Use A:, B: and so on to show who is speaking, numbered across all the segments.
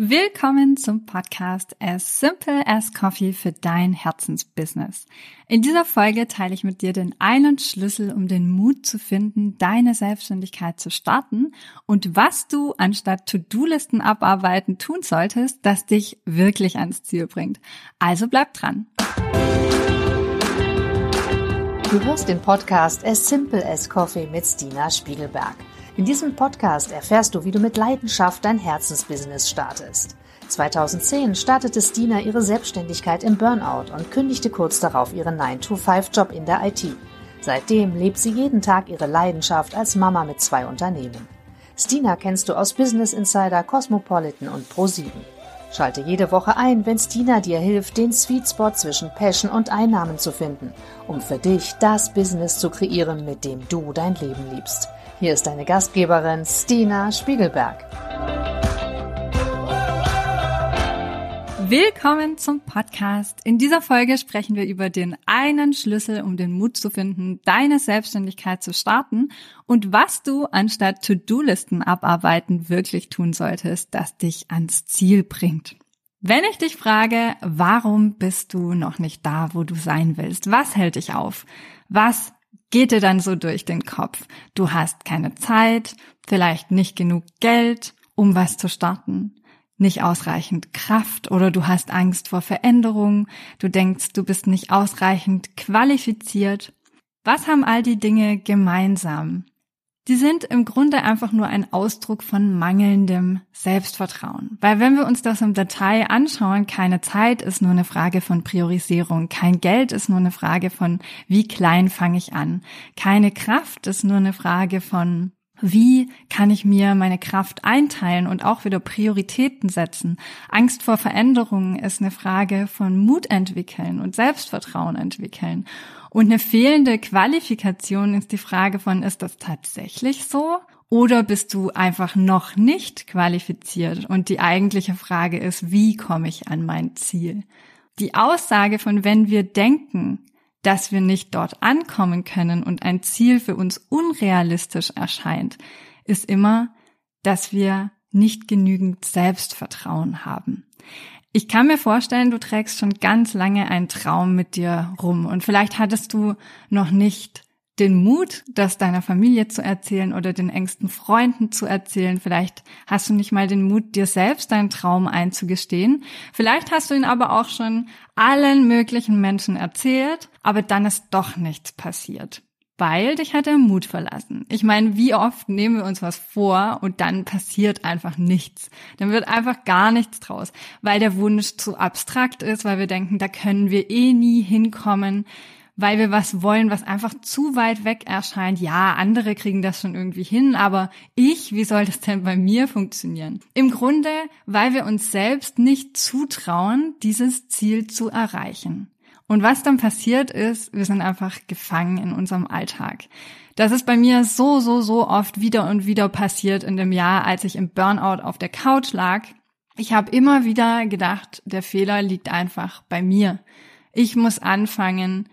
A: Willkommen zum Podcast As Simple as Coffee für dein Herzensbusiness. In dieser Folge teile ich mit dir den einen Schlüssel, um den Mut zu finden, deine Selbstständigkeit zu starten und was du anstatt To-Do-Listen abarbeiten tun solltest, das dich wirklich ans Ziel bringt. Also bleib dran.
B: Du hörst den Podcast As Simple as Coffee mit Stina Spiegelberg. In diesem Podcast erfährst du, wie du mit Leidenschaft dein Herzensbusiness startest. 2010 startete Stina ihre Selbstständigkeit im Burnout und kündigte kurz darauf ihren 9-to-5-Job in der IT. Seitdem lebt sie jeden Tag ihre Leidenschaft als Mama mit zwei Unternehmen. Stina kennst du aus Business Insider, Cosmopolitan und Pro7. Schalte jede Woche ein, wenn Stina dir hilft, den Sweet Spot zwischen Passion und Einnahmen zu finden, um für dich das Business zu kreieren, mit dem du dein Leben liebst. Hier ist deine Gastgeberin Stina Spiegelberg.
A: Willkommen zum Podcast. In dieser Folge sprechen wir über den einen Schlüssel, um den Mut zu finden, deine Selbstständigkeit zu starten und was du anstatt To-Do-Listen abarbeiten wirklich tun solltest, das dich ans Ziel bringt. Wenn ich dich frage, warum bist du noch nicht da, wo du sein willst? Was hält dich auf? Was geht dir dann so durch den Kopf. Du hast keine Zeit, vielleicht nicht genug Geld, um was zu starten, nicht ausreichend Kraft oder du hast Angst vor Veränderung, du denkst, du bist nicht ausreichend qualifiziert. Was haben all die Dinge gemeinsam? Die sind im Grunde einfach nur ein Ausdruck von mangelndem Selbstvertrauen. Weil wenn wir uns das im Detail anschauen, keine Zeit ist nur eine Frage von Priorisierung, kein Geld ist nur eine Frage von, wie klein fange ich an, keine Kraft ist nur eine Frage von, wie kann ich mir meine Kraft einteilen und auch wieder Prioritäten setzen? Angst vor Veränderungen ist eine Frage von Mut entwickeln und Selbstvertrauen entwickeln. Und eine fehlende Qualifikation ist die Frage von, ist das tatsächlich so? Oder bist du einfach noch nicht qualifiziert? Und die eigentliche Frage ist, wie komme ich an mein Ziel? Die Aussage von, wenn wir denken, dass wir nicht dort ankommen können und ein Ziel für uns unrealistisch erscheint, ist immer, dass wir nicht genügend Selbstvertrauen haben. Ich kann mir vorstellen, du trägst schon ganz lange einen Traum mit dir rum und vielleicht hattest du noch nicht den Mut, das deiner Familie zu erzählen oder den engsten Freunden zu erzählen. Vielleicht hast du nicht mal den Mut, dir selbst deinen Traum einzugestehen. Vielleicht hast du ihn aber auch schon allen möglichen Menschen erzählt, aber dann ist doch nichts passiert weil dich hat der Mut verlassen. Ich meine, wie oft nehmen wir uns was vor und dann passiert einfach nichts. Dann wird einfach gar nichts draus, weil der Wunsch zu abstrakt ist, weil wir denken, da können wir eh nie hinkommen, weil wir was wollen, was einfach zu weit weg erscheint. Ja, andere kriegen das schon irgendwie hin, aber ich, wie soll das denn bei mir funktionieren? Im Grunde, weil wir uns selbst nicht zutrauen, dieses Ziel zu erreichen. Und was dann passiert ist, wir sind einfach gefangen in unserem Alltag. Das ist bei mir so, so, so oft wieder und wieder passiert in dem Jahr, als ich im Burnout auf der Couch lag. Ich habe immer wieder gedacht, der Fehler liegt einfach bei mir. Ich muss anfangen,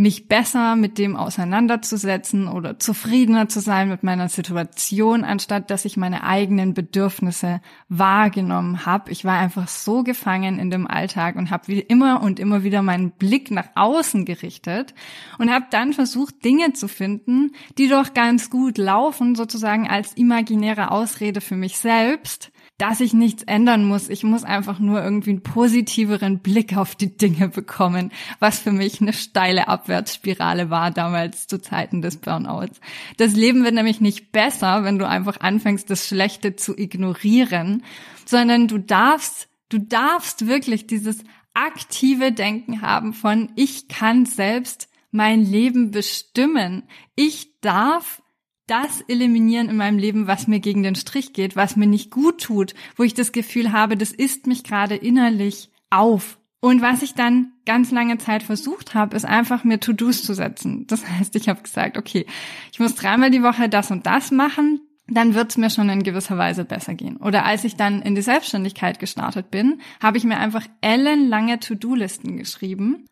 A: mich besser mit dem auseinanderzusetzen oder zufriedener zu sein mit meiner Situation, anstatt dass ich meine eigenen Bedürfnisse wahrgenommen habe. Ich war einfach so gefangen in dem Alltag und habe immer und immer wieder meinen Blick nach außen gerichtet und habe dann versucht, Dinge zu finden, die doch ganz gut laufen, sozusagen als imaginäre Ausrede für mich selbst, dass ich nichts ändern muss. Ich muss einfach nur irgendwie einen positiveren Blick auf die Dinge bekommen, was für mich eine steile Abwärtsspirale war damals zu Zeiten des Burnouts. Das Leben wird nämlich nicht besser, wenn du einfach anfängst, das Schlechte zu ignorieren, sondern du darfst, du darfst wirklich dieses aktive Denken haben von ich kann selbst mein Leben bestimmen. Ich darf das eliminieren in meinem Leben, was mir gegen den Strich geht, was mir nicht gut tut, wo ich das Gefühl habe, das isst mich gerade innerlich auf. Und was ich dann ganz lange Zeit versucht habe, ist einfach mir To-Dos zu setzen. Das heißt, ich habe gesagt, okay, ich muss dreimal die Woche das und das machen, dann wird es mir schon in gewisser Weise besser gehen. Oder als ich dann in die Selbstständigkeit gestartet bin, habe ich mir einfach ellenlange To-Do-Listen geschrieben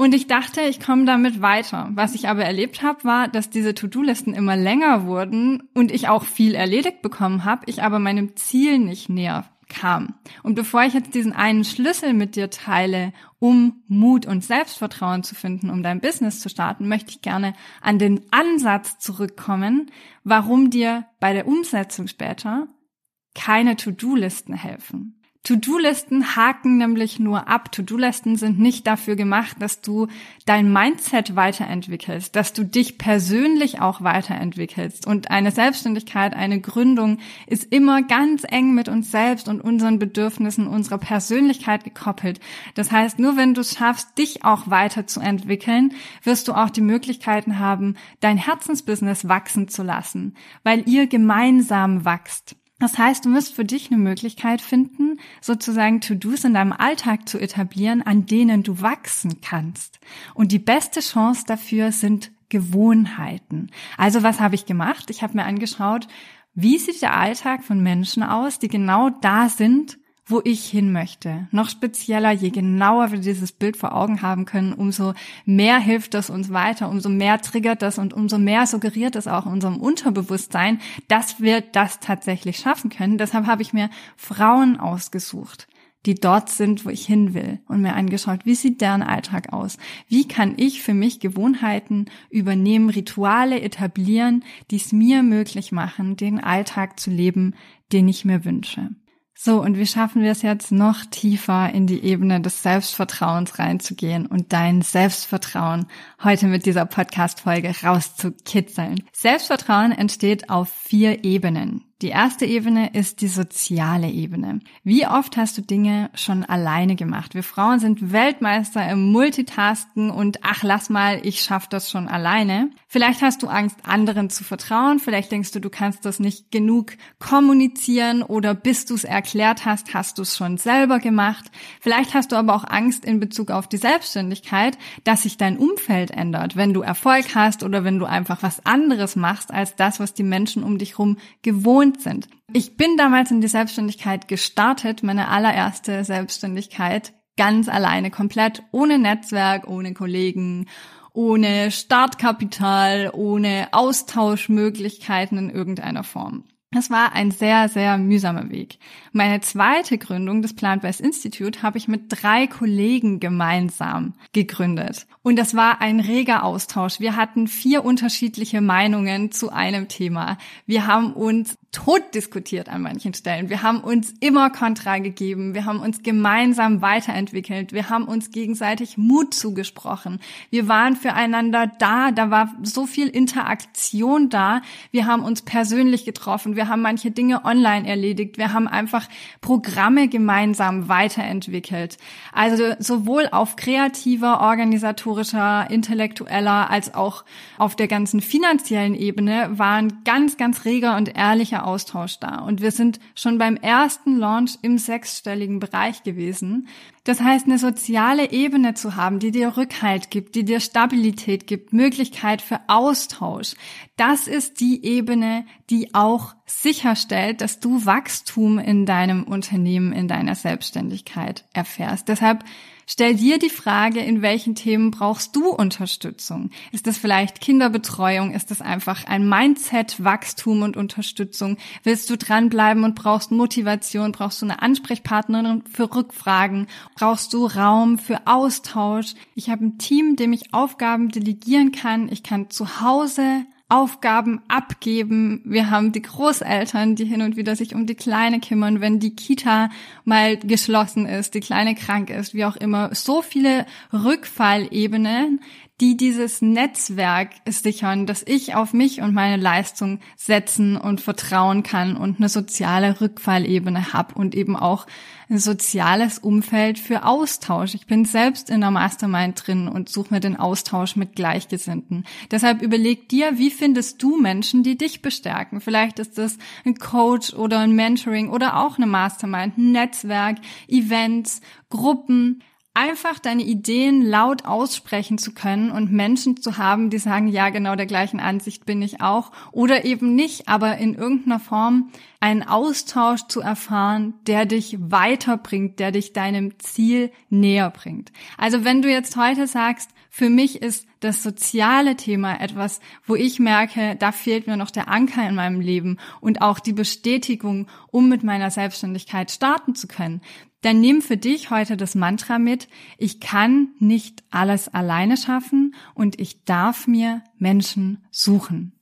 A: und ich dachte, ich komme damit weiter. Was ich aber erlebt habe, war, dass diese To-Do-Listen immer länger wurden und ich auch viel erledigt bekommen habe, ich aber meinem Ziel nicht näher kam. Und bevor ich jetzt diesen einen Schlüssel mit dir teile, um Mut und Selbstvertrauen zu finden, um dein Business zu starten, möchte ich gerne an den Ansatz zurückkommen, warum dir bei der Umsetzung später keine To-Do-Listen helfen. To-Do-Listen haken nämlich nur ab. To-Do-Listen sind nicht dafür gemacht, dass du dein Mindset weiterentwickelst, dass du dich persönlich auch weiterentwickelst. Und eine Selbstständigkeit, eine Gründung ist immer ganz eng mit uns selbst und unseren Bedürfnissen, unserer Persönlichkeit gekoppelt. Das heißt, nur wenn du es schaffst, dich auch weiterzuentwickeln, wirst du auch die Möglichkeiten haben, dein Herzensbusiness wachsen zu lassen, weil ihr gemeinsam wächst. Das heißt, du musst für dich eine Möglichkeit finden, sozusagen To-Dos in deinem Alltag zu etablieren, an denen du wachsen kannst. Und die beste Chance dafür sind Gewohnheiten. Also was habe ich gemacht? Ich habe mir angeschaut, wie sieht der Alltag von Menschen aus, die genau da sind, wo ich hin möchte. Noch spezieller, je genauer wir dieses Bild vor Augen haben können, umso mehr hilft das uns weiter, umso mehr triggert das und umso mehr suggeriert es auch unserem Unterbewusstsein, dass wir das tatsächlich schaffen können. Deshalb habe ich mir Frauen ausgesucht die dort sind, wo ich hin will und mir angeschaut, wie sieht deren Alltag aus? Wie kann ich für mich Gewohnheiten übernehmen, Rituale etablieren, die es mir möglich machen, den Alltag zu leben, den ich mir wünsche? So, und wie schaffen wir es jetzt noch tiefer in die Ebene des Selbstvertrauens reinzugehen und dein Selbstvertrauen heute mit dieser Podcast-Folge rauszukitzeln? Selbstvertrauen entsteht auf vier Ebenen. Die erste Ebene ist die soziale Ebene. Wie oft hast du Dinge schon alleine gemacht? Wir Frauen sind Weltmeister im Multitasken und ach, lass mal, ich schaff das schon alleine. Vielleicht hast du Angst, anderen zu vertrauen. Vielleicht denkst du, du kannst das nicht genug kommunizieren oder bis du es erklärt hast, hast du es schon selber gemacht. Vielleicht hast du aber auch Angst in Bezug auf die Selbstständigkeit, dass sich dein Umfeld ändert, wenn du Erfolg hast oder wenn du einfach was anderes machst als das, was die Menschen um dich herum gewohnt gewohnt sind. Ich bin damals in die Selbstständigkeit gestartet, meine allererste Selbstständigkeit, ganz alleine, komplett ohne Netzwerk, ohne Kollegen, ohne Startkapital, ohne Austauschmöglichkeiten in irgendeiner Form. Das war ein sehr, sehr mühsamer Weg. Meine zweite Gründung des Plant-Based Institute habe ich mit drei Kollegen gemeinsam gegründet. Und das war ein reger Austausch. Wir hatten vier unterschiedliche Meinungen zu einem Thema. Wir haben uns tot diskutiert an manchen Stellen. Wir haben uns immer Kontra gegeben. Wir haben uns gemeinsam weiterentwickelt. Wir haben uns gegenseitig Mut zugesprochen. Wir waren füreinander da. Da war so viel Interaktion da. Wir haben uns persönlich getroffen. Wir haben manche Dinge online erledigt. Wir haben einfach Programme gemeinsam weiterentwickelt. Also sowohl auf kreativer, organisatorischer, intellektueller als auch auf der ganzen finanziellen Ebene waren ganz, ganz reger und ehrlicher Austausch da. Und wir sind schon beim ersten Launch im sechsstelligen Bereich gewesen. Das heißt, eine soziale Ebene zu haben, die dir Rückhalt gibt, die dir Stabilität gibt, Möglichkeit für Austausch. Das ist die Ebene, die auch sicherstellt, dass du Wachstum in deinem Unternehmen, in deiner Selbstständigkeit erfährst. Deshalb Stell dir die Frage, in welchen Themen brauchst du Unterstützung? Ist das vielleicht Kinderbetreuung? Ist das einfach ein Mindset, Wachstum und Unterstützung? Willst du dranbleiben und brauchst Motivation? Brauchst du eine Ansprechpartnerin für Rückfragen? Brauchst du Raum für Austausch? Ich habe ein Team, dem ich Aufgaben delegieren kann. Ich kann zu Hause Aufgaben abgeben. Wir haben die Großeltern, die hin und wieder sich um die Kleine kümmern, wenn die Kita mal geschlossen ist, die Kleine krank ist, wie auch immer. So viele Rückfallebenen, die dieses Netzwerk sichern, dass ich auf mich und meine Leistung setzen und vertrauen kann und eine soziale Rückfallebene habe und eben auch ein soziales Umfeld für Austausch. Ich bin selbst in der Mastermind drin und suche mir den Austausch mit Gleichgesinnten. Deshalb überleg dir, wie findest du Menschen, die dich bestärken? Vielleicht ist das ein Coach oder ein Mentoring oder auch eine Mastermind, ein Netzwerk, Events, Gruppen einfach deine Ideen laut aussprechen zu können und Menschen zu haben, die sagen, ja, genau der gleichen Ansicht bin ich auch oder eben nicht, aber in irgendeiner Form einen Austausch zu erfahren, der dich weiterbringt, der dich deinem Ziel näher bringt. Also wenn du jetzt heute sagst, für mich ist das soziale Thema etwas, wo ich merke, da fehlt mir noch der Anker in meinem Leben und auch die Bestätigung, um mit meiner Selbstständigkeit starten zu können. Dann nimm für dich heute das Mantra mit, ich kann nicht alles alleine schaffen und ich darf mir Menschen suchen.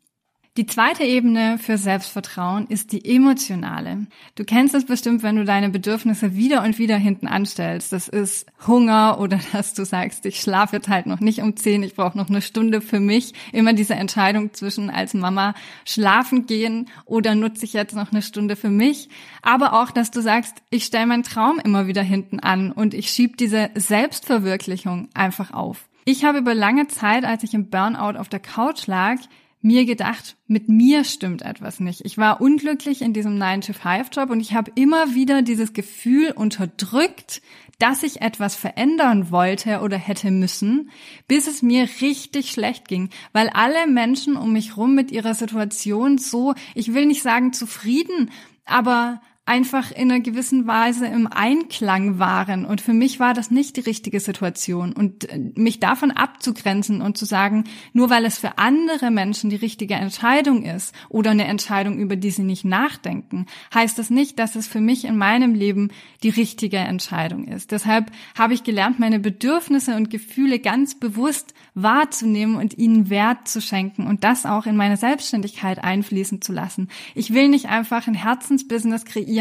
A: Die zweite Ebene für Selbstvertrauen ist die emotionale. Du kennst es bestimmt, wenn du deine Bedürfnisse wieder und wieder hinten anstellst. Das ist Hunger oder dass du sagst, ich schlafe jetzt halt noch nicht um zehn, ich brauche noch eine Stunde für mich. Immer diese Entscheidung zwischen als Mama schlafen gehen oder nutze ich jetzt noch eine Stunde für mich. Aber auch, dass du sagst, ich stelle meinen Traum immer wieder hinten an und ich schiebe diese Selbstverwirklichung einfach auf. Ich habe über lange Zeit, als ich im Burnout auf der Couch lag, mir gedacht, mit mir stimmt etwas nicht. Ich war unglücklich in diesem 9-to-5-Job und ich habe immer wieder dieses Gefühl unterdrückt, dass ich etwas verändern wollte oder hätte müssen, bis es mir richtig schlecht ging, weil alle Menschen um mich rum mit ihrer Situation so, ich will nicht sagen zufrieden, aber einfach in einer gewissen Weise im Einklang waren. Und für mich war das nicht die richtige Situation. Und äh, mich davon abzugrenzen und zu sagen, nur weil es für andere Menschen die richtige Entscheidung ist oder eine Entscheidung, über die sie nicht nachdenken, heißt das nicht, dass es für mich in meinem Leben die richtige Entscheidung ist. Deshalb habe ich gelernt, meine Bedürfnisse und Gefühle ganz bewusst wahrzunehmen und ihnen Wert zu schenken und das auch in meine Selbstständigkeit einfließen zu lassen. Ich will nicht einfach ein Herzensbusiness kreieren,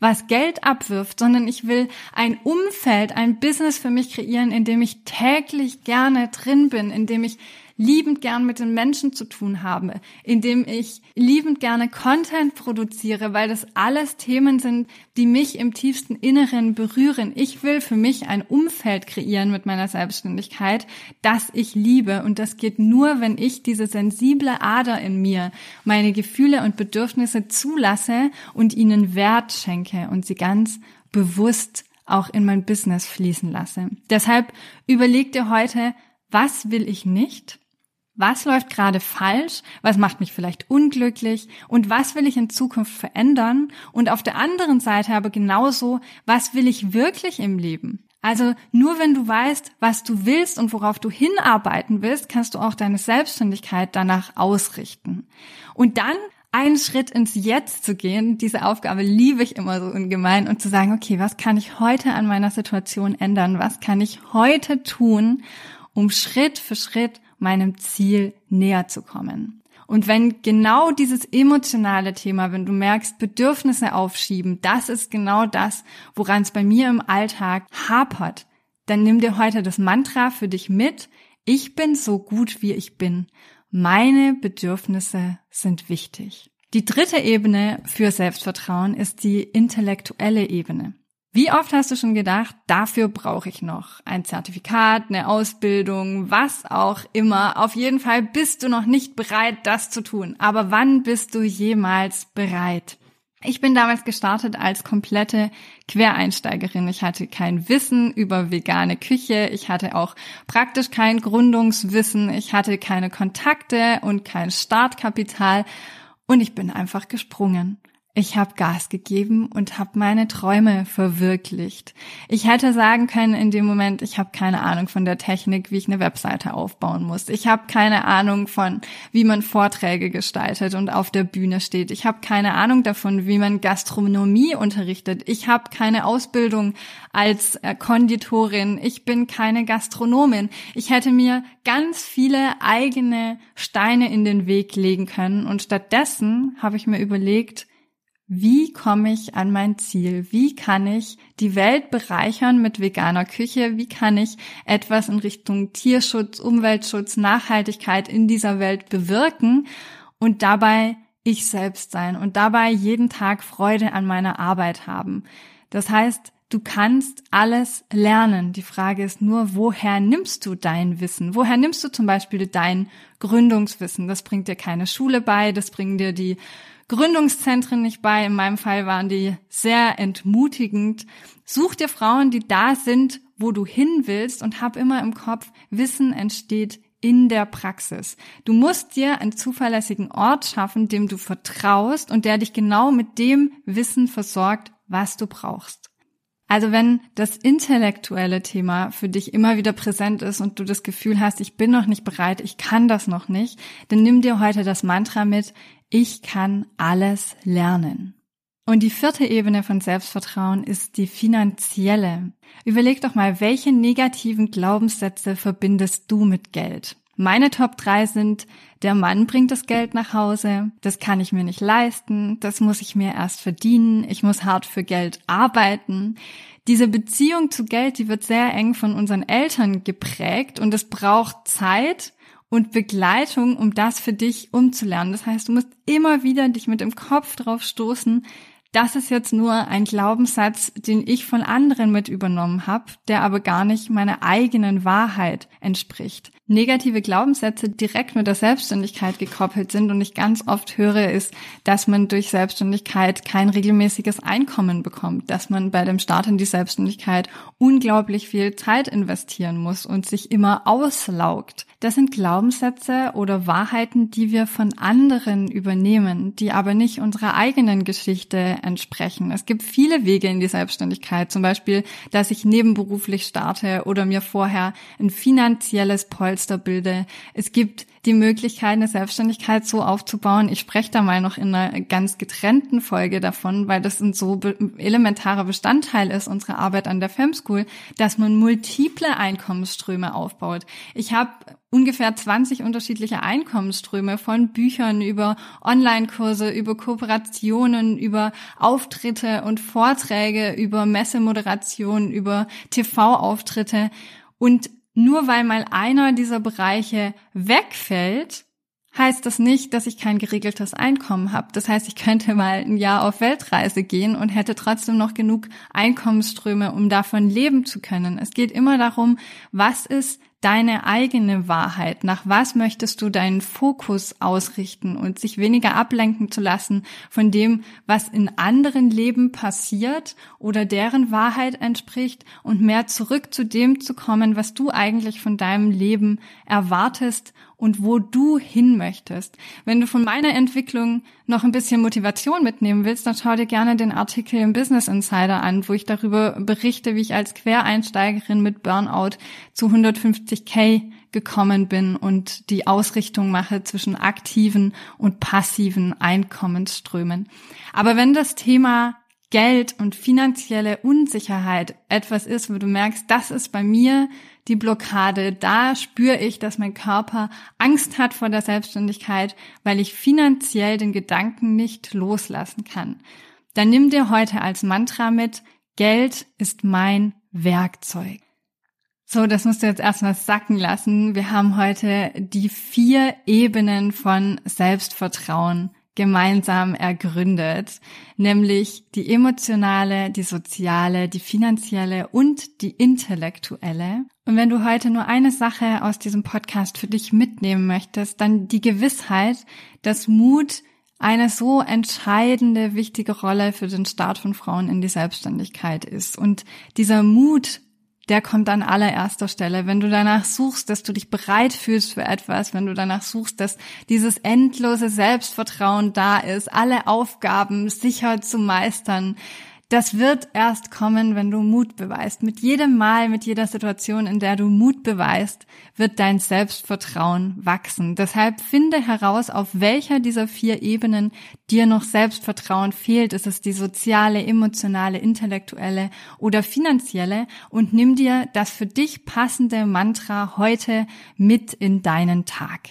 A: was Geld abwirft, sondern ich will ein Umfeld, ein Business für mich kreieren, in dem ich täglich gerne drin bin, in dem ich liebend gern mit den Menschen zu tun habe, indem ich liebend gerne Content produziere, weil das alles Themen sind, die mich im tiefsten Inneren berühren. Ich will für mich ein Umfeld kreieren mit meiner Selbstständigkeit, das ich liebe. Und das geht nur, wenn ich diese sensible Ader in mir, meine Gefühle und Bedürfnisse zulasse und ihnen Wert schenke und sie ganz bewusst auch in mein Business fließen lasse. Deshalb überleg dir heute, was will ich nicht? Was läuft gerade falsch? Was macht mich vielleicht unglücklich? Und was will ich in Zukunft verändern? Und auf der anderen Seite aber genauso, was will ich wirklich im Leben? Also nur wenn du weißt, was du willst und worauf du hinarbeiten willst, kannst du auch deine Selbstständigkeit danach ausrichten. Und dann einen Schritt ins Jetzt zu gehen, diese Aufgabe liebe ich immer so ungemein und zu sagen, okay, was kann ich heute an meiner Situation ändern? Was kann ich heute tun, um Schritt für Schritt meinem Ziel näher zu kommen. Und wenn genau dieses emotionale Thema, wenn du merkst, Bedürfnisse aufschieben, das ist genau das, woran es bei mir im Alltag hapert, dann nimm dir heute das Mantra für dich mit. Ich bin so gut, wie ich bin. Meine Bedürfnisse sind wichtig. Die dritte Ebene für Selbstvertrauen ist die intellektuelle Ebene. Wie oft hast du schon gedacht, dafür brauche ich noch ein Zertifikat, eine Ausbildung, was auch immer. Auf jeden Fall bist du noch nicht bereit, das zu tun. Aber wann bist du jemals bereit? Ich bin damals gestartet als komplette Quereinsteigerin. Ich hatte kein Wissen über vegane Küche. Ich hatte auch praktisch kein Gründungswissen. Ich hatte keine Kontakte und kein Startkapital. Und ich bin einfach gesprungen. Ich habe Gas gegeben und habe meine Träume verwirklicht. Ich hätte sagen können in dem Moment, ich habe keine Ahnung von der Technik, wie ich eine Webseite aufbauen muss. Ich habe keine Ahnung von, wie man Vorträge gestaltet und auf der Bühne steht. Ich habe keine Ahnung davon, wie man Gastronomie unterrichtet. Ich habe keine Ausbildung als äh, Konditorin. Ich bin keine Gastronomin. Ich hätte mir ganz viele eigene Steine in den Weg legen können und stattdessen habe ich mir überlegt, wie komme ich an mein Ziel? Wie kann ich die Welt bereichern mit veganer Küche? Wie kann ich etwas in Richtung Tierschutz, Umweltschutz, Nachhaltigkeit in dieser Welt bewirken und dabei ich selbst sein und dabei jeden Tag Freude an meiner Arbeit haben? Das heißt, du kannst alles lernen. Die Frage ist nur, woher nimmst du dein Wissen? Woher nimmst du zum Beispiel dein Gründungswissen? Das bringt dir keine Schule bei, das bringen dir die Gründungszentren nicht bei. In meinem Fall waren die sehr entmutigend. Such dir Frauen, die da sind, wo du hin willst und hab immer im Kopf, Wissen entsteht in der Praxis. Du musst dir einen zuverlässigen Ort schaffen, dem du vertraust und der dich genau mit dem Wissen versorgt, was du brauchst. Also wenn das intellektuelle Thema für dich immer wieder präsent ist und du das Gefühl hast, ich bin noch nicht bereit, ich kann das noch nicht, dann nimm dir heute das Mantra mit, ich kann alles lernen. Und die vierte Ebene von Selbstvertrauen ist die finanzielle. Überleg doch mal, welche negativen Glaubenssätze verbindest du mit Geld? Meine Top 3 sind, der Mann bringt das Geld nach Hause, das kann ich mir nicht leisten, das muss ich mir erst verdienen, ich muss hart für Geld arbeiten. Diese Beziehung zu Geld, die wird sehr eng von unseren Eltern geprägt und es braucht Zeit und Begleitung, um das für dich umzulernen. Das heißt, du musst immer wieder dich mit dem Kopf drauf stoßen, das ist jetzt nur ein Glaubenssatz, den ich von anderen mit übernommen habe, der aber gar nicht meiner eigenen Wahrheit entspricht. Negative Glaubenssätze direkt mit der Selbstständigkeit gekoppelt sind und ich ganz oft höre, ist, dass man durch Selbstständigkeit kein regelmäßiges Einkommen bekommt, dass man bei dem Start in die Selbstständigkeit unglaublich viel Zeit investieren muss und sich immer auslaugt. Das sind Glaubenssätze oder Wahrheiten, die wir von anderen übernehmen, die aber nicht unserer eigenen Geschichte entsprechen. Es gibt viele Wege in die Selbstständigkeit, zum Beispiel, dass ich nebenberuflich starte oder mir vorher ein finanzielles Polster bilde. Es gibt die Möglichkeit, eine Selbstständigkeit so aufzubauen. Ich spreche da mal noch in einer ganz getrennten Folge davon, weil das ein so elementarer Bestandteil ist unserer Arbeit an der Femschool, dass man multiple Einkommensströme aufbaut. Ich habe ungefähr 20 unterschiedliche Einkommensströme von Büchern über Online-Kurse, über Kooperationen, über Auftritte und Vorträge, über Messemoderation, über TV-Auftritte. Und nur weil mal einer dieser Bereiche wegfällt, heißt das nicht, dass ich kein geregeltes Einkommen habe. Das heißt, ich könnte mal ein Jahr auf Weltreise gehen und hätte trotzdem noch genug Einkommensströme, um davon leben zu können. Es geht immer darum, was ist deine eigene Wahrheit? Nach was möchtest du deinen Fokus ausrichten und sich weniger ablenken zu lassen von dem, was in anderen Leben passiert oder deren Wahrheit entspricht und mehr zurück zu dem zu kommen, was du eigentlich von deinem Leben erwartest und wo du hin möchtest. Wenn du von meiner Entwicklung noch ein bisschen Motivation mitnehmen willst, dann schau dir gerne den Artikel im Business Insider an, wo ich darüber berichte, wie ich als Quereinsteigerin mit Burnout zu 150k gekommen bin und die Ausrichtung mache zwischen aktiven und passiven Einkommensströmen. Aber wenn das Thema Geld und finanzielle Unsicherheit etwas ist, wo du merkst, das ist bei mir die Blockade, da spüre ich, dass mein Körper Angst hat vor der Selbstständigkeit, weil ich finanziell den Gedanken nicht loslassen kann. Dann nimm dir heute als Mantra mit, Geld ist mein Werkzeug. So, das musst du jetzt erstmal sacken lassen. Wir haben heute die vier Ebenen von Selbstvertrauen gemeinsam ergründet, nämlich die emotionale, die soziale, die finanzielle und die intellektuelle. Und wenn du heute nur eine Sache aus diesem Podcast für dich mitnehmen möchtest, dann die Gewissheit, dass Mut eine so entscheidende, wichtige Rolle für den Start von Frauen in die Selbstständigkeit ist. Und dieser Mut der kommt an allererster Stelle. Wenn du danach suchst, dass du dich bereit fühlst für etwas, wenn du danach suchst, dass dieses endlose Selbstvertrauen da ist, alle Aufgaben sicher zu meistern, das wird erst kommen, wenn du Mut beweist. Mit jedem Mal, mit jeder Situation, in der du Mut beweist, wird dein Selbstvertrauen wachsen. Deshalb finde heraus, auf welcher dieser vier Ebenen dir noch Selbstvertrauen fehlt. Ist es die soziale, emotionale, intellektuelle oder finanzielle? Und nimm dir das für dich passende Mantra heute mit in deinen Tag.